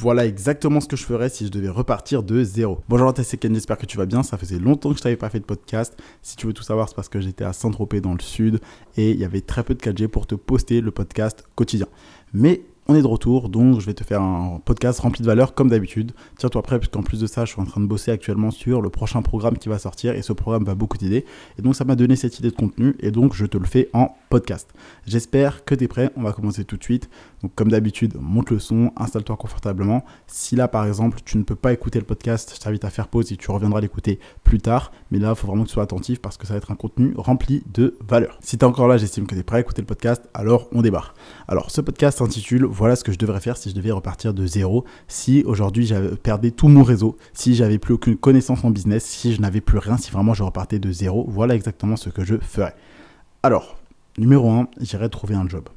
Voilà exactement ce que je ferais si je devais repartir de zéro. Bonjour, c'est Ken, j'espère que tu vas bien. Ça faisait longtemps que je t'avais pas fait de podcast. Si tu veux tout savoir, c'est parce que j'étais à Saint-Tropez dans le sud et il y avait très peu de 4G pour te poster le podcast quotidien. Mais on est de retour, donc je vais te faire un podcast rempli de valeur comme d'habitude. Tiens-toi prêt, puisqu'en plus de ça, je suis en train de bosser actuellement sur le prochain programme qui va sortir, et ce programme va beaucoup t'aider. Et donc ça m'a donné cette idée de contenu, et donc je te le fais en podcast. J'espère que tu es prêt, on va commencer tout de suite. Donc comme d'habitude, monte le son, installe-toi confortablement. Si là par exemple tu ne peux pas écouter le podcast, je t'invite à faire pause et tu reviendras l'écouter plus tard. Mais là, il faut vraiment que tu sois attentif parce que ça va être un contenu rempli de valeur. Si tu es encore là, j'estime que tu es prêt à écouter le podcast, alors on débarque. Alors ce podcast s'intitule Voilà ce que je devrais faire si je devais repartir de zéro, si aujourd'hui j'avais perdu tout mon réseau, si j'avais plus aucune connaissance en business, si je n'avais plus rien, si vraiment je repartais de zéro. Voilà exactement ce que je ferais. Alors, numéro 1, j'irais trouver un job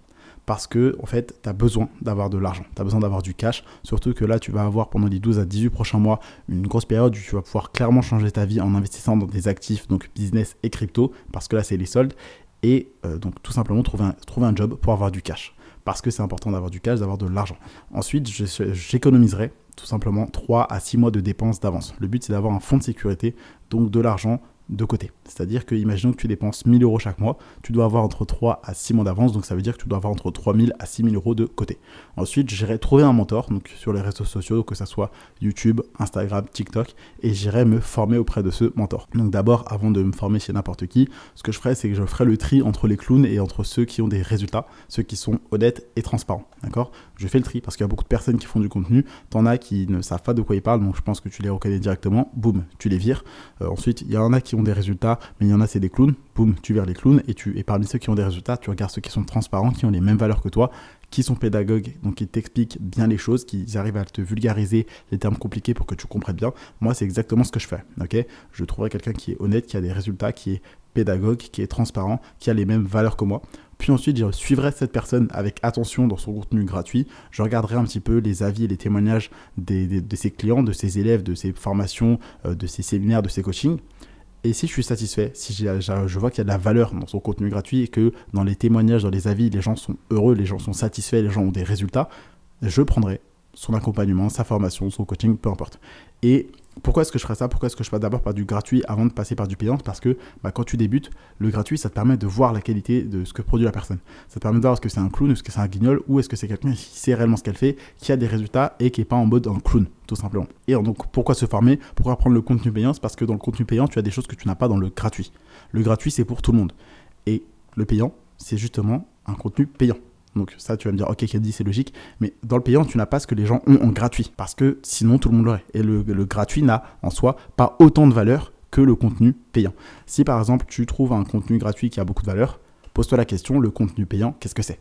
parce que en fait, tu as besoin d'avoir de l'argent, tu as besoin d'avoir du cash, surtout que là, tu vas avoir pendant les 12 à 18 prochains mois une grosse période où tu vas pouvoir clairement changer ta vie en investissant dans des actifs, donc business et crypto, parce que là, c'est les soldes, et euh, donc tout simplement trouver un, trouver un job pour avoir du cash, parce que c'est important d'avoir du cash, d'avoir de l'argent. Ensuite, j'économiserai tout simplement 3 à 6 mois de dépenses d'avance. Le but, c'est d'avoir un fonds de sécurité, donc de l'argent de côté. C'est-à-dire que, imaginons que tu dépenses 1000 euros chaque mois, tu dois avoir entre 3 à 6 mois d'avance, donc ça veut dire que tu dois avoir entre 3000 à 6000 euros de côté. Ensuite, j'irai trouver un mentor, donc sur les réseaux sociaux, que ce soit YouTube, Instagram, TikTok, et j'irai me former auprès de ce mentor. Donc d'abord, avant de me former chez n'importe qui, ce que je ferai, c'est que je ferai le tri entre les clowns et entre ceux qui ont des résultats, ceux qui sont honnêtes et transparents. D'accord? Je fais le tri parce qu'il y a beaucoup de personnes qui font du contenu, t'en as qui ne savent pas de quoi ils parlent, donc je pense que tu les reconnais directement, boum, tu les vires. Euh, ensuite, il y en a qui ont des résultats, mais il y en a c'est des clowns, boum, tu vires les clowns et tu et parmi ceux qui ont des résultats, tu regardes ceux qui sont transparents, qui ont les mêmes valeurs que toi, qui sont pédagogues, donc qui t'expliquent bien les choses, qui arrivent à te vulgariser les termes compliqués pour que tu comprennes bien. Moi, c'est exactement ce que je fais. Ok, je trouverai quelqu'un qui est honnête, qui a des résultats, qui est pédagogue, qui est transparent, qui a les mêmes valeurs que moi. Puis ensuite, je suivrai cette personne avec attention dans son contenu gratuit. Je regarderai un petit peu les avis et les témoignages de ses clients, de ses élèves, de ses formations, euh, de ses séminaires, de ses coachings. Et si je suis satisfait, si je vois qu'il y a de la valeur dans son contenu gratuit et que dans les témoignages, dans les avis, les gens sont heureux, les gens sont satisfaits, les gens ont des résultats, je prendrai son accompagnement, sa formation, son coaching, peu importe. Et pourquoi est-ce que je ferais ça? Pourquoi est-ce que je passe d'abord par du gratuit avant de passer par du payant? Parce que bah, quand tu débutes, le gratuit, ça te permet de voir la qualité de ce que produit la personne. Ça te permet de voir est-ce que c'est un clown, est-ce que c'est un guignol, ou est-ce que c'est quelqu'un qui sait réellement ce qu'elle fait, qui a des résultats et qui n'est pas en mode un clown, simplement. Et donc, pourquoi se former? Pourquoi prendre le contenu payant C'est parce que dans le contenu payant, tu as des choses que tu n'as pas dans le gratuit. Le gratuit, c'est pour tout le monde. Et le payant, c'est justement un contenu payant. Donc ça, tu vas me dire, ok, dit c'est logique. Mais dans le payant, tu n'as pas ce que les gens ont en gratuit. Parce que sinon, tout le monde l'aurait. Et le gratuit n'a en soi pas autant de valeur que le contenu payant. Si par exemple, tu trouves un contenu gratuit qui a beaucoup de valeur, pose-toi la question, le contenu payant, qu'est-ce que c'est?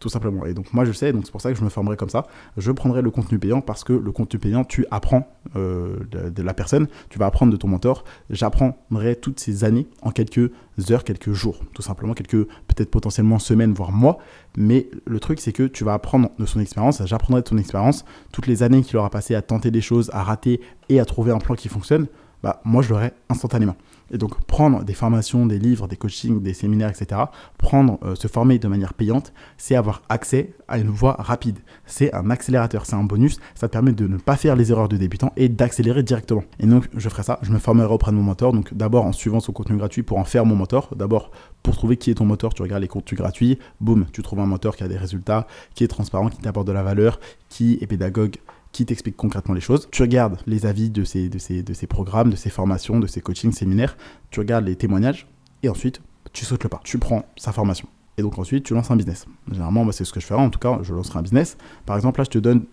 Tout simplement. Et donc moi je sais, donc c'est pour ça que je me formerai comme ça. Je prendrai le contenu payant parce que le contenu payant, tu apprends euh, de, la personne, tu vas apprendre de ton mentor. J'apprendrai toutes ces années en quelques heures, quelques jours, tout simplement, quelques peut-être potentiellement semaines, voire mois. Mais le truc c'est que tu vas apprendre de son expérience, j'apprendrai de son expérience, toutes les années qu'il aura passé à tenter des choses, à rater et à trouver un plan qui fonctionne, bah moi je l'aurai instantanément. Et donc prendre des formations, des livres, des coachings, des séminaires, etc., prendre, euh, se former de manière payante, c'est avoir accès à une voie rapide. C'est un accélérateur, c'est un bonus, ça te permet de ne pas faire les erreurs de débutant et d'accélérer directement. Et donc je ferai ça, je me formerai auprès de mon mentor, donc d'abord en suivant son contenu gratuit pour en faire mon mentor. D'abord pour trouver qui est ton moteur, tu regardes les contenus gratuits, boum, tu trouves un moteur qui a des résultats, qui est transparent, qui t'apporte de la valeur, qui est pédagogue, qui t'explique concrètement les choses. Tu regardes les avis de ces, de, ces, de ces programmes, de ces formations, de ces coachings, séminaires, tu regardes les témoignages, et ensuite, tu sautes le pas. Tu prends sa formation. Et donc ensuite, tu lances un business. Généralement, c'est ce que je ferai. En tout cas, je lancerai un business. Par exemple, là, je te donne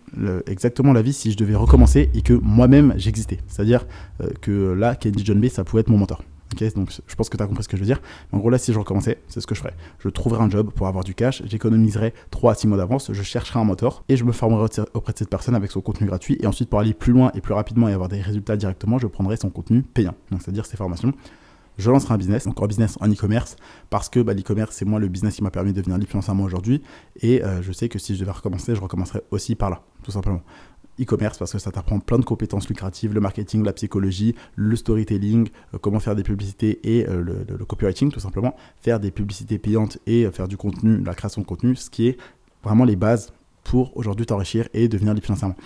exactement l'avis si je devais recommencer et que moi-même, j'existais. C'est-à-dire euh, que là, Kenny John B, ça pouvait être mon mentor donc je pense que tu as compris ce que je veux dire. en gros, là, si je recommençais, c'est ce que je ferais. Je trouverais un job pour avoir du cash, j'économiserais 3 à 6 mois d'avance, je chercherais un moteur et je me formerais auprès de cette personne avec son contenu gratuit. Et ensuite, pour aller plus loin et plus rapidement et avoir des résultats directement, je prendrais son contenu payant, donc c'est-à-dire ses formations. Je lancerai un business, donc un business en e-commerce, parce que bah, l'e-commerce, c'est moi le business qui m'a permis de devenir libre moi aujourd'hui. Et euh, je sais que si je devais recommencer, je recommencerais aussi par là, tout simplement e-commerce parce que ça t'apprend plein de compétences lucratives, le marketing, la psychologie, le storytelling, euh, comment faire des publicités et euh, le, copywriting tout simplement, faire des publicités payantes et euh, faire du contenu, la création de contenu, ce qui est vraiment les bases pour aujourd'hui t'enrichir et devenir libre financièrement.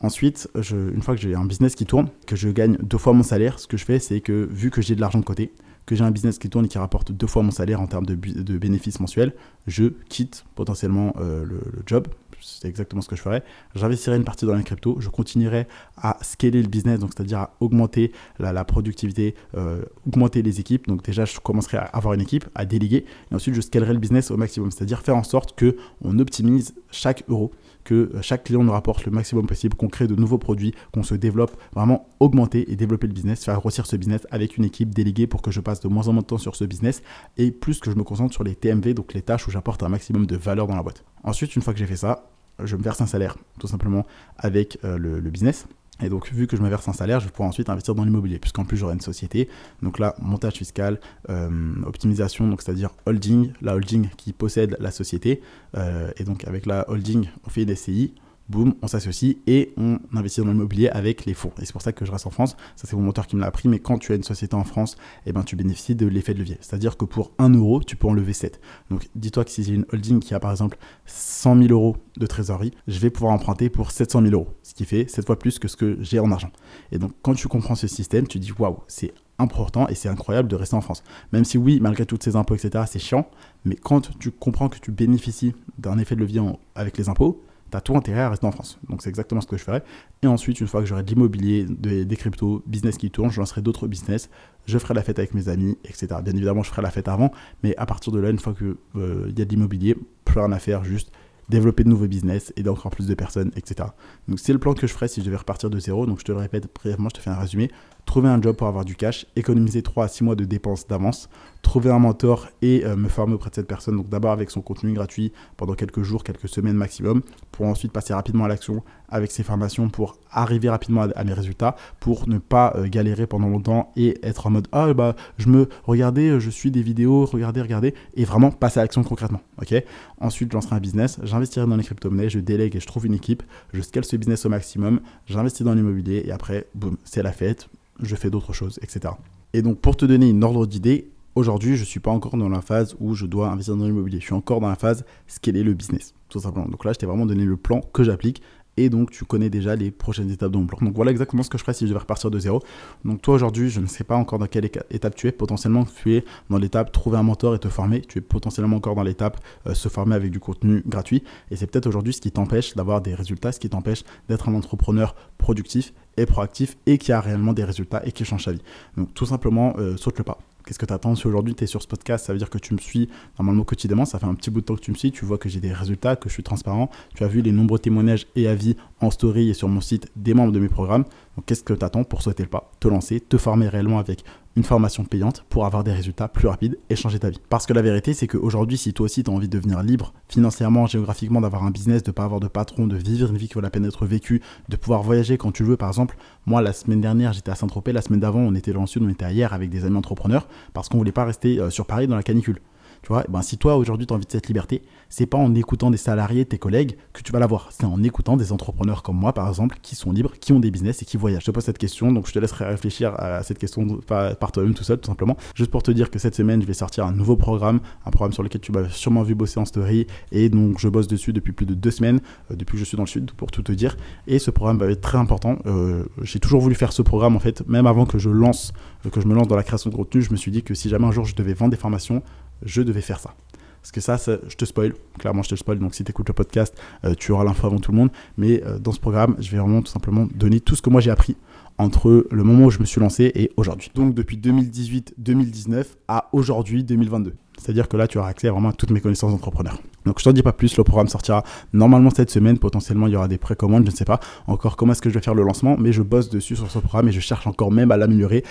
Ensuite, une fois que j'ai un business qui tourne, que je gagne deux fois mon salaire, ce que je fais, c'est que vu que j'ai de l'argent de côté, que j'ai un business qui tourne et qui rapporte deux fois mon salaire en termes de, bénéfices mensuels, je quitte potentiellement le, job. C'est exactement ce que je ferais. J'investirai une partie dans la crypto. Je continuerai à scaler le business, donc c'est-à-dire à augmenter la, productivité, euh, augmenter les équipes. Donc déjà, je commencerai à avoir une équipe, à déléguer, et ensuite je scalerai le business au maximum, c'est-à-dire faire en sorte que on optimise chaque euro que euh, chaque client nous rapporte le maximum possible, qu'on crée de nouveaux produits, qu'on se développe, vraiment augmenter et développer le business, faire grossir ce business avec une équipe déléguée pour que je passe de moins en moins de temps sur ce business et plus que je me concentre sur les TMV, donc les tâches où j'apporte un maximum de valeur dans la boîte. Ensuite, une fois que j'ai fait ça, je me verse un salaire tout simplement avec euh, le business. Et donc, vu que je me verse un salaire, je pouvoir ensuite investir dans l'immobilier, puisqu'en plus j'aurai une société. Donc là, montage fiscal, euh, optimisation, donc c'est-à-dire holding, la holding qui possède la société. Euh, et donc avec la holding, on fait des SCI, boum, on s'associe et on investit dans l'immobilier avec les fonds. Et c'est pour ça que je reste en France. Ça, c'est mon moteur qui me l'a appris. Mais quand tu as une société en France, eh ben, tu bénéficies de l'effet de levier. C'est-à-dire que pour 1 euro, tu peux en lever 7. Donc, dis-toi que si j'ai une holding qui a par exemple 100 000 euros de trésorerie, je vais pouvoir emprunter pour 700 000 euros. Ce qui fait 7 fois plus que ce que j'ai en argent. Et donc, quand tu comprends ce système, tu dis waouh, c'est important et c'est incroyable de rester en France. Même si oui, malgré toutes ces impôts, etc., c'est chiant, mais quand tu comprends que tu bénéficies d'un effet de levier avec les impôts, tu as tout intérêt à rester en France. Donc c'est exactement ce que je ferai. Et ensuite, une fois que j'aurai de l'immobilier, des cryptos, business qui tourne, je lancerai d'autres business, je ferai la fête avec mes amis, etc. Bien évidemment, je ferai la fête avant, mais à partir de là, une fois qu'il euh, y a de l'immobilier, plus rien à faire, juste développer de nouveaux business, aider encore plus de personnes, etc. Donc c'est le plan que je ferai si je devais repartir de zéro. Donc je te le répète brièvement, je te fais un résumé. Trouver un job pour avoir du cash, économiser 3 à 6 mois de dépenses d'avance, trouver un mentor et euh, me former auprès de cette personne. Donc d'abord avec son contenu gratuit pendant quelques jours, quelques semaines maximum, pour ensuite passer rapidement à l'action avec ses formations pour arriver rapidement à, mes résultats, pour ne pas euh, galérer pendant longtemps et être en mode ah bah je me regardais, euh, je suis des vidéos, regardez, regardez, et vraiment passer à l'action concrètement. Ok? Ensuite, je lancerai un business, j'investirai dans les crypto-monnaies, je délègue et je trouve une équipe, je scale ce business au maximum, j'investis dans l'immobilier et après, boum, c'est la fête, je fais d'autres choses, etc. Et donc pour te donner une ordre d'idée, Aujourd'hui, je ne suis pas encore dans la phase où je dois investir dans l'immobilier. Je suis encore dans la phase scaler le business, tout simplement. Donc là, je t'ai vraiment donné le plan que j'applique et donc tu connais déjà les prochaines étapes de mon plan. Donc voilà exactement ce que je ferais si je devais repartir de zéro. Donc toi aujourd'hui, je ne sais pas encore dans quelle étape tu es. Potentiellement, tu es dans l'étape trouver un mentor et te former. Tu es potentiellement encore dans l'étape euh, se former avec du contenu gratuit. Et c'est peut-être aujourd'hui ce qui t'empêche d'avoir des résultats, ce qui t'empêche d'être un entrepreneur productif et proactif et qui a réellement des résultats et qui change sa vie. Donc tout simplement, euh, saute le pas. Qu'est-ce que tu attends Si aujourd'hui tu es sur ce podcast, ça veut dire que tu me suis normalement quotidiennement. Ça fait un petit bout de temps que tu me suis. Tu vois que j'ai des résultats, que je suis transparent. Tu as vu les nombreux témoignages et avis en story et sur mon site des membres de mes programmes. Donc qu'est-ce que tu attends pour sauter le pas, te lancer, te former réellement avec une formation payante pour avoir des résultats plus rapides et changer ta vie? Parce que la vérité, c'est qu'aujourd'hui, si toi aussi tu as envie de devenir libre financièrement, géographiquement, d'avoir un business, de ne pas avoir de patron, de vivre une vie qui vaut la peine d'être vécue, de pouvoir voyager quand tu veux, par exemple, moi la semaine dernière j'étais à Saint-Tropez, la semaine d'avant on était dans le sud, on était ailleurs avec des amis entrepreneurs parce qu'on voulait pas rester euh, sur Paris dans la canicule. Tu vois, ben, si toi aujourd'hui tu as envie de cette liberté, c'est pas en écoutant des salariés, tes collègues, que tu vas l'avoir. C'est en écoutant des entrepreneurs comme moi, par exemple, qui sont libres, qui ont des business et qui voyagent. Je te pose cette question, donc je te laisserai réfléchir à cette question par, toi-même tout seul, tout simplement. Juste pour te dire que cette semaine, je vais sortir un nouveau programme, un programme sur lequel tu m'as sûrement vu bosser en story, et donc je bosse dessus depuis plus de deux semaines, euh, depuis que je suis dans le sud, pour tout te dire. Et ce programme va être très important. Euh, j'ai toujours voulu faire ce programme, en fait, même avant que je lance, euh, que je me lance dans la création de contenu, je me suis dit que si jamais un jour je devais vendre des formations, je devais faire ça. Parce que ça, je te spoil, clairement je te spoil, donc si tu écoutes le podcast, euh, tu auras l'info avant tout le monde. Mais euh, dans ce programme, je vais vraiment tout simplement donner tout ce que moi j'ai appris entre le moment où je me suis lancé et aujourd'hui. Donc depuis 2018-2019 à aujourd'hui 2022. C'est-à-dire que là, tu auras accès vraiment à toutes mes connaissances d'entrepreneur. Donc je t'en dis pas plus, le programme sortira normalement cette semaine, potentiellement il y aura des précommandes, je ne sais pas encore comment est-ce que je vais faire le lancement, mais je bosse dessus sur ce programme et je cherche encore même à l'améliorer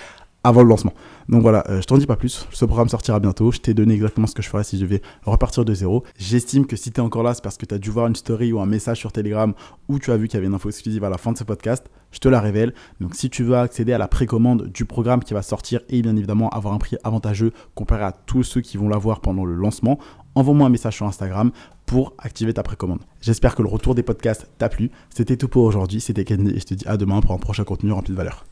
avant le lancement. Donc voilà, euh, je t'en dis pas plus. Ce programme sortira bientôt. Je t'ai donné exactement ce que je ferais si je devais repartir de zéro. J'estime que si tu es encore là, c'est parce que tu as dû voir une story ou un message sur Telegram où tu as vu qu'il y avait une info exclusive à la fin de ce podcast. Je te la révèle. Donc si tu veux accéder à la précommande du programme qui va sortir et bien évidemment avoir un prix avantageux comparé à tous ceux qui vont l'avoir pendant le lancement, envoie-moi un message sur Instagram pour activer ta précommande. J'espère que le retour des podcasts t'a plu. C'était tout pour aujourd'hui. C'était Kenny et je te dis à demain pour un prochain contenu rempli de valeur.